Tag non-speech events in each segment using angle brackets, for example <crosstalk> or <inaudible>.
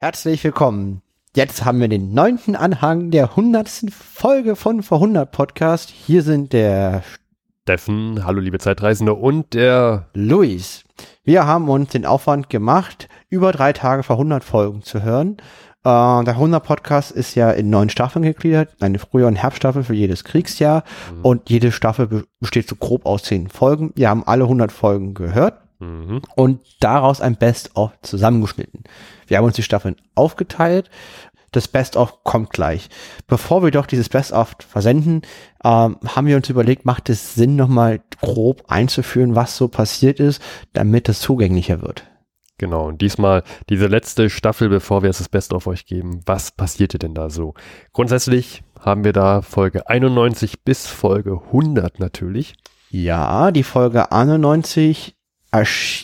Herzlich willkommen. Jetzt haben wir den neunten Anhang der hundertsten Folge von Vor 100 Podcast. Hier sind der Steffen, hallo liebe Zeitreisende und der Luis. Wir haben uns den Aufwand gemacht, über drei Tage vor 100 Folgen zu hören. Äh, der 100 Podcast ist ja in neun Staffeln gegliedert, eine Frühjahr- und Herbststaffel für jedes Kriegsjahr mhm. und jede Staffel besteht so grob aus zehn Folgen. Wir haben alle 100 Folgen gehört mhm. und daraus ein Best-of zusammengeschnitten. Wir haben uns die Staffeln aufgeteilt. Das Best-of kommt gleich. Bevor wir doch dieses Best-of versenden, ähm, haben wir uns überlegt, macht es Sinn, nochmal grob einzuführen, was so passiert ist, damit es zugänglicher wird. Genau, und diesmal diese letzte Staffel, bevor wir es das Best of euch geben. Was passierte denn da so? Grundsätzlich haben wir da Folge 91 bis Folge 100 natürlich. Ja, die Folge 91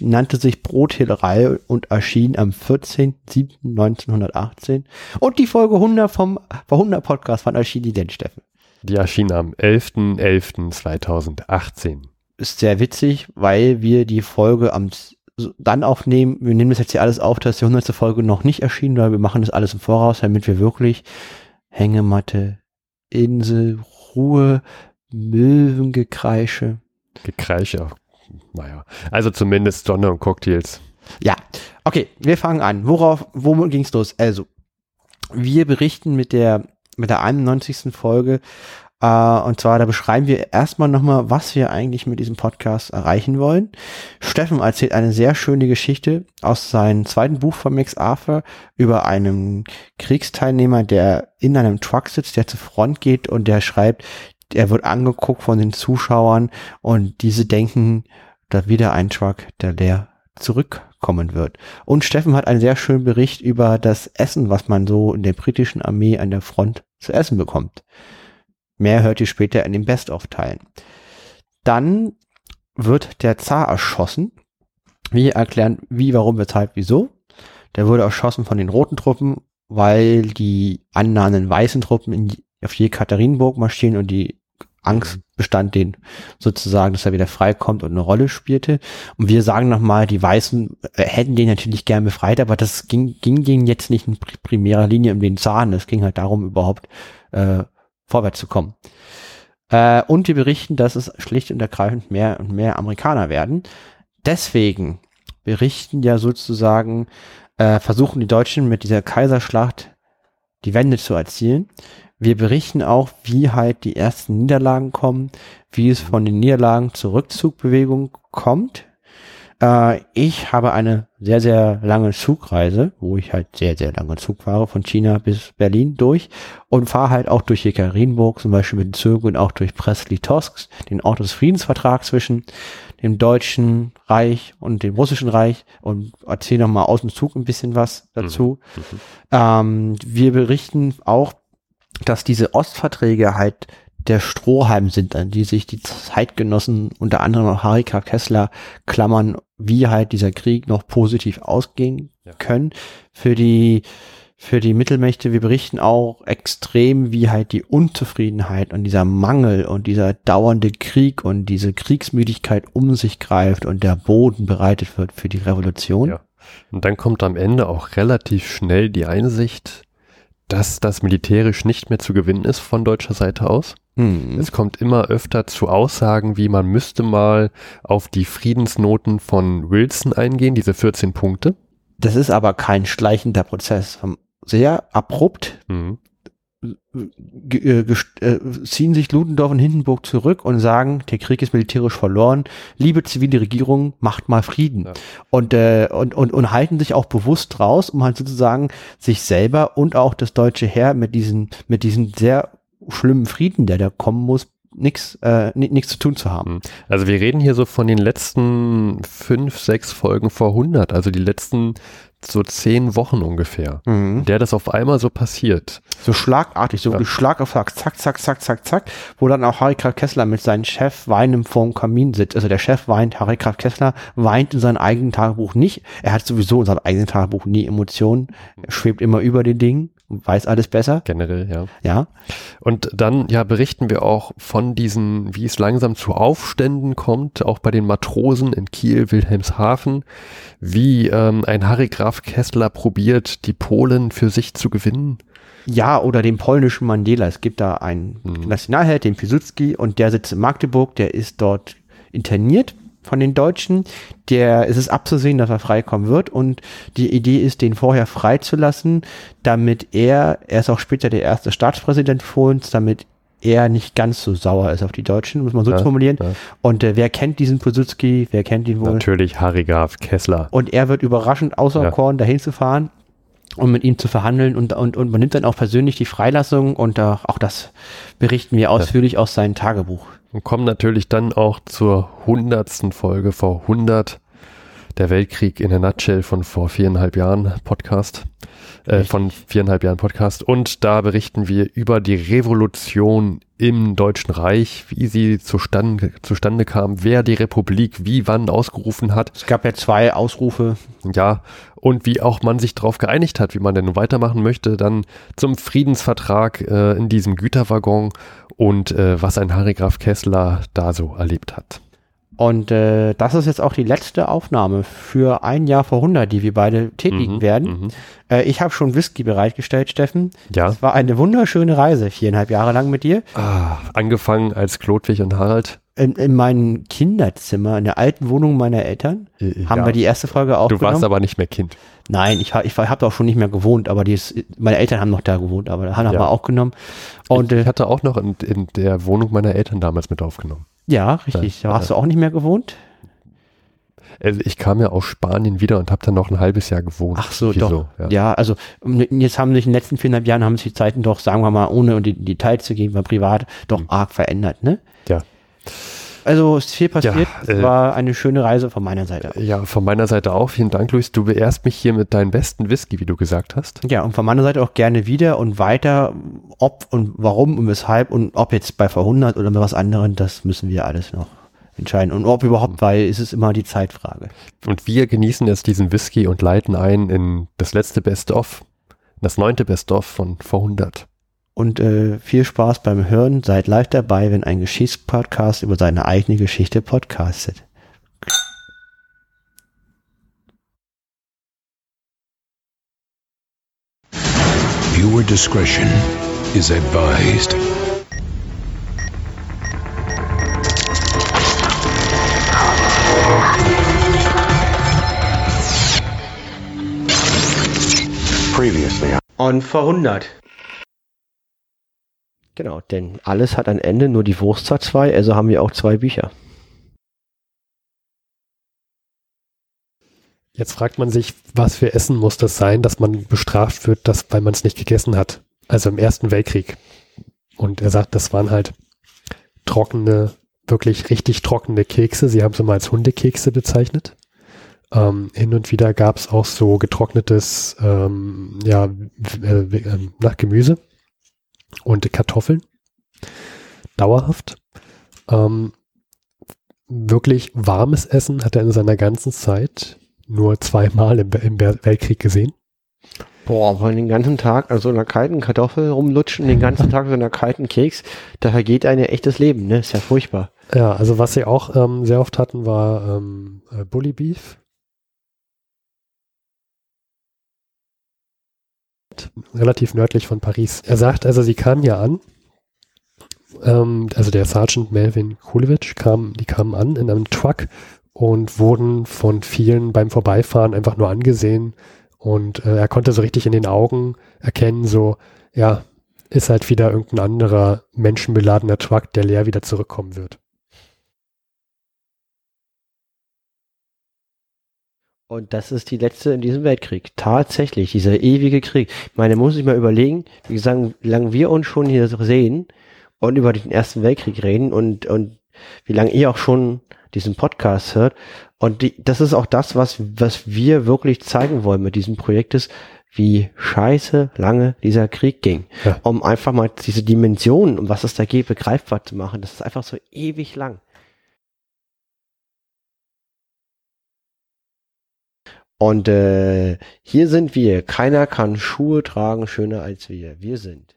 nannte sich Brothehlerei und erschien am 14.07.1918. Und die Folge 100 vom, vom 100 Podcast, wann erschien die denn, Steffen? Die erschien am 11.11.2018. Ist sehr witzig, weil wir die Folge am dann aufnehmen, wir nehmen das jetzt hier alles auf, dass die 100. Folge noch nicht erschienen, weil wir machen das alles im Voraus, damit wir wirklich Hängematte, Insel, Ruhe, Möwengekreische. Gekreische, naja. Also zumindest Sonne und Cocktails. Ja, okay, wir fangen an. Worauf, womit ging's los? Also, wir berichten mit der, mit der 91. Folge Uh, und zwar, da beschreiben wir erstmal nochmal, was wir eigentlich mit diesem Podcast erreichen wollen. Steffen erzählt eine sehr schöne Geschichte aus seinem zweiten Buch von Max Arthur über einen Kriegsteilnehmer, der in einem Truck sitzt, der zur Front geht und der schreibt, er wird angeguckt von den Zuschauern und diese denken, da wieder ein Truck, der leer zurückkommen wird. Und Steffen hat einen sehr schönen Bericht über das Essen, was man so in der britischen Armee an der Front zu essen bekommt. Mehr hört ihr später in den Best-of-Teilen. Dann wird der Zar erschossen. Wir erklären, wie, warum, weshalb, wieso. Der wurde erschossen von den roten Truppen, weil die annahenden weißen Truppen in, auf je Katharinenburg marschieren und die Angst bestand den sozusagen, dass er wieder freikommt und eine Rolle spielte. Und wir sagen nochmal, die Weißen äh, hätten den natürlich gern befreit, aber das ging, ging, ging jetzt nicht in primärer Linie um den Zahn. Es ging halt darum, überhaupt äh, vorwärts zu kommen. Äh, und wir berichten, dass es schlicht und ergreifend mehr und mehr Amerikaner werden. Deswegen berichten ja sozusagen, äh, versuchen die Deutschen mit dieser Kaiserschlacht die Wende zu erzielen. Wir berichten auch, wie halt die ersten Niederlagen kommen, wie es von den Niederlagen zur Rückzugbewegung kommt, äh, ich habe eine sehr, sehr lange Zugreise, wo ich halt sehr, sehr lange Zug fahre, von China bis Berlin durch und fahre halt auch durch Jekaterinburg, zum Beispiel mit Zügen und auch durch Presley-Tosks, den Ort des Friedensvertrags zwischen dem Deutschen Reich und dem Russischen Reich und erzähle nochmal aus dem Zug ein bisschen was dazu. Mhm. mhm. Ähm, wir berichten auch, dass diese Ostverträge halt der Strohhalm sind, an die sich die Zeitgenossen, unter anderem auch Harika Kessler, klammern, wie halt dieser Krieg noch positiv ausgehen ja. können. Für die, für die Mittelmächte, wir berichten auch extrem, wie halt die Unzufriedenheit und dieser Mangel und dieser dauernde Krieg und diese Kriegsmüdigkeit um sich greift und der Boden bereitet wird für die Revolution. Ja. Und dann kommt am Ende auch relativ schnell die Einsicht, dass das militärisch nicht mehr zu gewinnen ist von deutscher Seite aus. Mhm. Es kommt immer öfter zu Aussagen, wie man müsste mal auf die Friedensnoten von Wilson eingehen, diese 14 Punkte. Das ist aber kein schleichender Prozess. Sehr abrupt mhm. Äh, äh, ziehen sich Ludendorff und Hindenburg zurück und sagen, der Krieg ist militärisch verloren. Liebe zivile Regierung, macht mal Frieden. Ja. Und, äh, und, und, und halten sich auch bewusst raus, um halt sozusagen sich selber und auch das deutsche Heer mit diesen, mit diesen sehr schlimmen Frieden, der da kommen muss, nichts äh, nichts zu tun zu haben. Hm. Also wir reden hier so von den letzten fünf, sechs Folgen vor 100, also die letzten so zehn Wochen ungefähr, mhm. der das auf einmal so passiert. So schlagartig, so ja. wie Schlag auf Schlag, zack, zack, zack, zack, zack, wo dann auch Harry Kraft Kessler mit seinem Chef weinend vorm Kamin sitzt. Also der Chef weint, Harry Kraft Kessler weint in seinem eigenen Tagebuch nicht. Er hat sowieso in seinem eigenen Tagebuch nie Emotionen. Er schwebt immer über den Dingen. Weiß alles besser. Generell, ja. Ja. Und dann, ja, berichten wir auch von diesen, wie es langsam zu Aufständen kommt, auch bei den Matrosen in Kiel, Wilhelmshaven, wie ähm, ein Harry Graf Kessler probiert, die Polen für sich zu gewinnen. Ja, oder den polnischen Mandela. Es gibt da einen mhm. Nationalheld, den Piłsudski, und der sitzt in Magdeburg, der ist dort interniert von den Deutschen. Der es ist abzusehen, dass er freikommen wird und die Idee ist, den vorher freizulassen, damit er, er ist auch später der erste Staatspräsident Polens, damit er nicht ganz so sauer ist auf die Deutschen, muss man so ja, formulieren. Ja. Und äh, wer kennt diesen Piłsudski? Wer kennt ihn wohl? Natürlich Harry Graf Kessler. Und er wird überraschend außer ja. Korn dahin zu fahren um mit ihm zu verhandeln und, und, und man nimmt dann auch persönlich die Freilassung und uh, auch das berichten wir ausführlich aus seinem Tagebuch. Und kommen natürlich dann auch zur hundertsten Folge vor 100 der Weltkrieg in der Nutshell von vor viereinhalb Jahren Podcast, äh, von viereinhalb Jahren Podcast. Und da berichten wir über die Revolution im Deutschen Reich, wie sie zustande, zustande kam, wer die Republik wie wann ausgerufen hat. Es gab ja zwei Ausrufe. Ja, und wie auch man sich darauf geeinigt hat, wie man denn weitermachen möchte, dann zum Friedensvertrag äh, in diesem Güterwaggon und äh, was ein Harry Graf Kessler da so erlebt hat. Und äh, das ist jetzt auch die letzte Aufnahme für ein Jahr vor 100, die wir beide tätigen mhm, werden. Mhm. Äh, ich habe schon Whisky bereitgestellt, Steffen. Ja. Es war eine wunderschöne Reise, viereinhalb Jahre lang mit dir. Ah, angefangen als Klodwig und Harald. In, in meinem Kinderzimmer, in der alten Wohnung meiner Eltern, äh, haben ja. wir die erste Folge aufgenommen. Du warst aber nicht mehr Kind. Nein, ich, ich, habe auch schon nicht mehr gewohnt, aber die ist, meine Eltern haben noch da gewohnt, aber da haben ja. wir auch genommen. Und, ich, ich hatte auch noch in, in der Wohnung meiner Eltern damals mit aufgenommen. Ja, richtig. Da hast du auch nicht mehr gewohnt? Also ich kam ja aus Spanien wieder und habe dann noch ein halbes Jahr gewohnt. Ach so, Wieso? doch. Ja. ja. also jetzt haben sich in den letzten viereinhalb Jahren haben sich die Zeiten doch, sagen wir mal, ohne in die Details zu gehen, weil privat doch mhm. arg verändert, ne? Ja. Also ist viel passiert. Ja, es äh, war eine schöne Reise von meiner Seite. Ja, von meiner Seite auch. Vielen Dank, Luis. Du beehrst mich hier mit deinem besten Whisky, wie du gesagt hast. Ja, und von meiner Seite auch gerne wieder und weiter. Ob und warum und weshalb und ob jetzt bei V100 oder bei was anderem, das müssen wir alles noch entscheiden. Und ob überhaupt, weil ist es immer die Zeitfrage. Und wir genießen jetzt diesen Whisky und leiten ein in das letzte Best-of, das neunte Best-of von V100 und äh, viel Spaß beim Hören. Seid live dabei, wenn ein Geschichtspodcast über seine eigene Geschichte podcastet. Viewer discretion is advised. Previously on verhundert. Genau, denn alles hat ein Ende, nur die Wurst hat zwei, also haben wir auch zwei Bücher. Jetzt fragt man sich, was für Essen muss das sein, dass man bestraft wird, dass, weil man es nicht gegessen hat. Also im Ersten Weltkrieg. Und er sagt, das waren halt trockene, wirklich richtig trockene Kekse. Sie haben sie mal als Hundekekse bezeichnet. Ähm, hin und wieder gab es auch so getrocknetes ähm, ja, äh, äh, nach Gemüse und Kartoffeln. Dauerhaft. Ähm, wirklich warmes Essen hat er in seiner ganzen Zeit nur zweimal im, im Weltkrieg gesehen. Boah, wollen den ganzen Tag an so einer kalten Kartoffel rumlutschen, den ganzen Tag so einer kalten Keks, da vergeht ein echtes Leben, ne? Ist ja furchtbar. Ja, also was sie auch ähm, sehr oft hatten, war ähm, äh, Bully Beef. Relativ nördlich von Paris. Er sagt also, sie kamen ja an, ähm, also der Sergeant Melvin Kulewitsch kam, die kamen an in einem Truck und wurden von vielen beim Vorbeifahren einfach nur angesehen und äh, er konnte so richtig in den Augen erkennen, so, ja, ist halt wieder irgendein anderer menschenbeladener Truck, der leer wieder zurückkommen wird. Und das ist die letzte in diesem Weltkrieg. Tatsächlich, dieser ewige Krieg. Ich meine, muss ich mal überlegen, wie gesagt, wie lange wir uns schon hier sehen und über den Ersten Weltkrieg reden und, und wie lange ihr auch schon diesen Podcast hört. Und die, das ist auch das, was, was wir wirklich zeigen wollen mit diesem Projekt ist, wie scheiße lange dieser Krieg ging. Ja. Um einfach mal diese Dimensionen, um was es da geht, begreifbar zu machen. Das ist einfach so ewig lang. Und äh, hier sind wir. Keiner kann Schuhe tragen schöner als wir. Wir sind.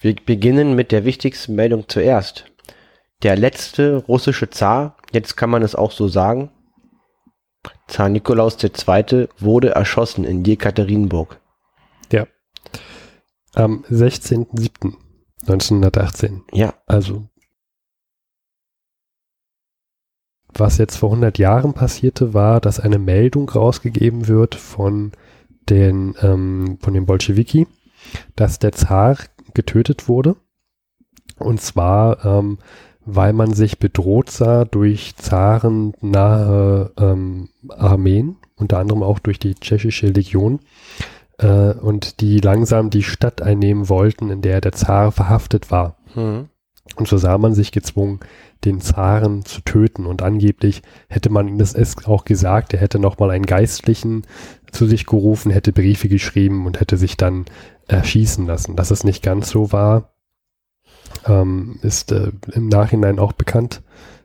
Wir beginnen mit der wichtigsten Meldung zuerst. Der letzte russische Zar, jetzt kann man es auch so sagen, Zar Nikolaus II. wurde erschossen in Jekaterinburg. Ja. Am 16.07.1918. Ja. Also was jetzt vor 100 Jahren passierte, war, dass eine Meldung rausgegeben wird von den, ähm, von den Bolschewiki, dass der Zar getötet wurde. Und zwar, ähm, weil man sich bedroht sah durch Zaren nahe ähm, Armeen, unter anderem auch durch die tschechische Legion, äh, und die langsam die Stadt einnehmen wollten, in der der Zar verhaftet war. Mhm. Und so sah man sich gezwungen, den Zaren zu töten. Und angeblich hätte man ihm das auch gesagt, er hätte nochmal einen Geistlichen zu sich gerufen, hätte Briefe geschrieben und hätte sich dann erschießen lassen. Dass es nicht ganz so war, ähm, ist äh, im Nachhinein auch bekannt,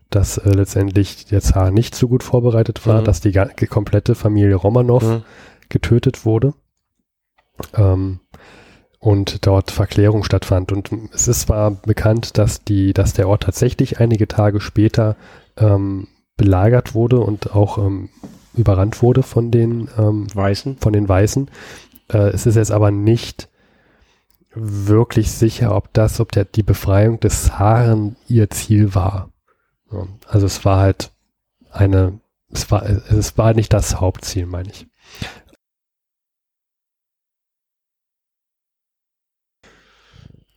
dass äh, letztendlich der Zar nicht so gut vorbereitet war, mhm. dass die, komplette Familie Romanov mhm. getötet wurde. Ähm, und dort Verklärung stattfand. Und es ist zwar bekannt, dass die, dass der Ort tatsächlich einige Tage später ähm, belagert wurde und auch ähm, überrannt wurde von den ähm, Weißen. Von den Weißen. Äh, es ist jetzt aber nicht wirklich sicher, ob das, ob der, die Befreiung des Zaren ihr Ziel war. Ja, also es war halt eine, es war, es war nicht das Hauptziel, meine ich.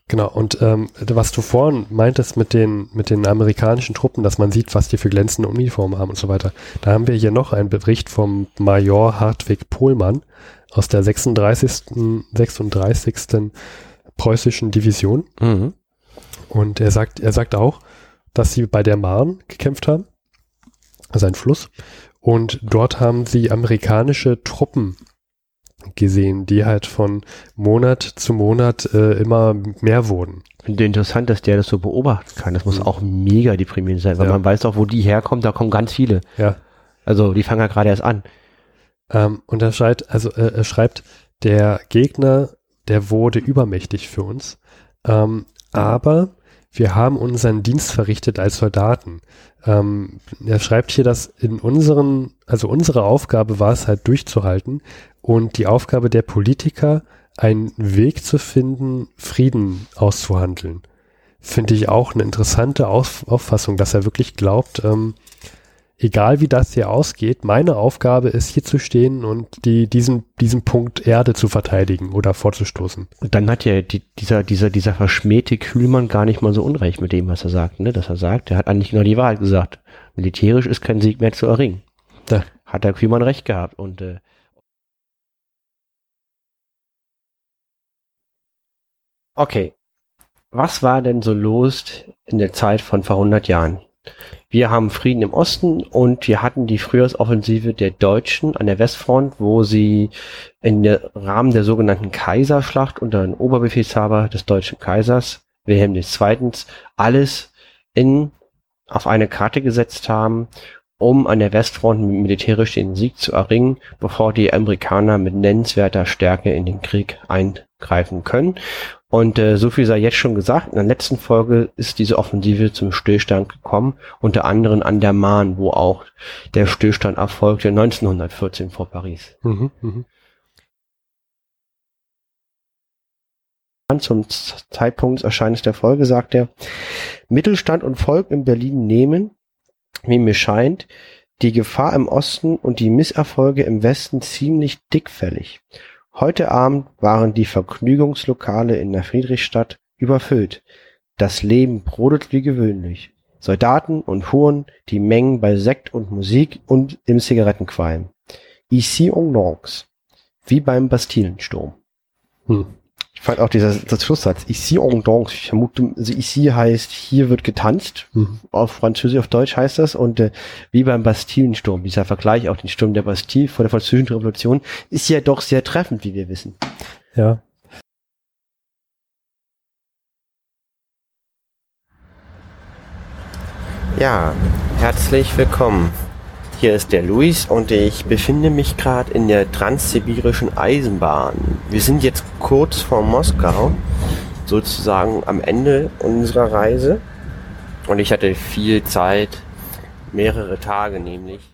Genau, und ähm, was du vorhin meintest mit den, mit den amerikanischen Truppen, dass man sieht, was die für glänzende Uniformen haben und so weiter. Da haben wir hier noch einen Bericht vom Major Hartwig Pohlmann aus der 36. 36. preußischen Division. Mhm. Und er sagt, er sagt auch, dass sie bei der Marne gekämpft haben, also ein Fluss, und dort haben sie amerikanische Truppen gesehen, die halt von Monat zu Monat äh, immer mehr wurden. Finde interessant, dass der das so beobachten kann. Das muss mhm. auch mega deprimierend sein, weil ja. man weiß auch, wo die herkommen, da kommen ganz viele. Ja. Also die fangen ja gerade erst an. Ähm, und er schreibt, also äh, er schreibt, der Gegner, der wurde übermächtig für uns. Ähm, aber wir haben unseren Dienst verrichtet als Soldaten. Ähm, er schreibt hier, dass in unseren, also unsere Aufgabe war es halt durchzuhalten und die Aufgabe der Politiker, einen Weg zu finden, Frieden auszuhandeln. Finde ich auch eine interessante Auf Auffassung, dass er wirklich glaubt, ähm, egal wie das hier ausgeht, meine Aufgabe ist hier zu stehen und die, diesen, diesen Punkt Erde zu verteidigen oder vorzustoßen. Und dann hat ja die, dieser, dieser, dieser verschmähte Kühlmann gar nicht mal so unrecht mit dem, was er sagt, ne? Dass er sagt, er hat eigentlich nur die Wahrheit gesagt. Militärisch ist kein Sieg mehr zu erringen. Da hat der Kühlmann recht gehabt und äh, Okay. Was war denn so los in der Zeit von vor 100 Jahren? Wir haben Frieden im Osten und wir hatten die Frühjahrsoffensive der Deutschen an der Westfront, wo sie der Rahmen der sogenannten Kaiserschlacht unter dem Oberbefehlshaber des deutschen Kaisers Wilhelm II. alles in auf eine Karte gesetzt haben, um an der Westfront militärisch den Sieg zu erringen, bevor die Amerikaner mit nennenswerter Stärke in den Krieg eingreifen können. Und äh, so viel sei jetzt schon gesagt. In der letzten Folge ist diese Offensive zum Stillstand gekommen, unter anderem an der Mahn, wo auch der Stillstand erfolgte 1914 vor Paris. Mhm, mh. Zum Zeitpunkt des Erscheinens der Folge sagt er, Mittelstand und Volk in Berlin nehmen, wie mir scheint, die Gefahr im Osten und die Misserfolge im Westen ziemlich dickfällig. Heute Abend waren die Vergnügungslokale in der Friedrichstadt überfüllt. Das Leben brodelt wie gewöhnlich. Soldaten und Huren, die Mengen bei Sekt und Musik und im Zigarettenqualm. Ici on danse. Wie beim Bastillensturm. Hm fand auch dieser das Schlusssatz, ici on danse, ich vermute, also ici heißt, hier wird getanzt, mhm. auf Französisch, auf Deutsch heißt das, und äh, wie beim Bastillensturm, dieser Vergleich, auch den Sturm der Bastille vor der französischen Revolution, ist ja doch sehr treffend, wie wir wissen. Ja. Ja, herzlich willkommen Hier ist der Luis und ich befinde mich gerade in der transsibirischen Eisenbahn. Wir sind jetzt kurz vor Moskau, sozusagen am Ende unserer Reise. Und ich hatte viel Zeit, mehrere Tage nämlich.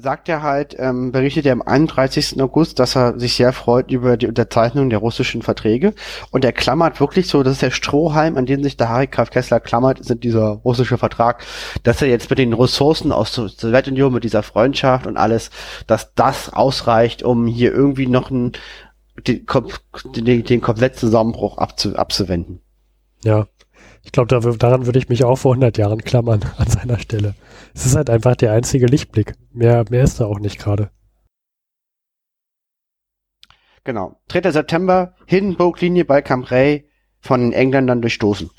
Sagt er halt, ähm, berichtet er am 31. August, dass er sich sehr freut über die Unterzeichnung der russischen Verträge. Und er klammert wirklich so, das ist der Strohhalm, an den sich der Harry Graf Kessler klammert, sind dieser russische Vertrag, dass er jetzt mit den Ressourcen aus der Sowjetunion, mit dieser Freundschaft und alles, dass das ausreicht, um hier irgendwie noch einen, den, den, den kompletten Zusammenbruch abzu, abzuwenden. Ja, ich glaube, da, daran würde ich mich auch vor 100 Jahren klammern <laughs> an seiner Stelle. Es ist halt einfach der einzige Lichtblick. Mehr, mehr ist da auch nicht gerade. Genau. 3. September, Hindenburg-Linie bei Cambrai von den Engländern durchstoßen.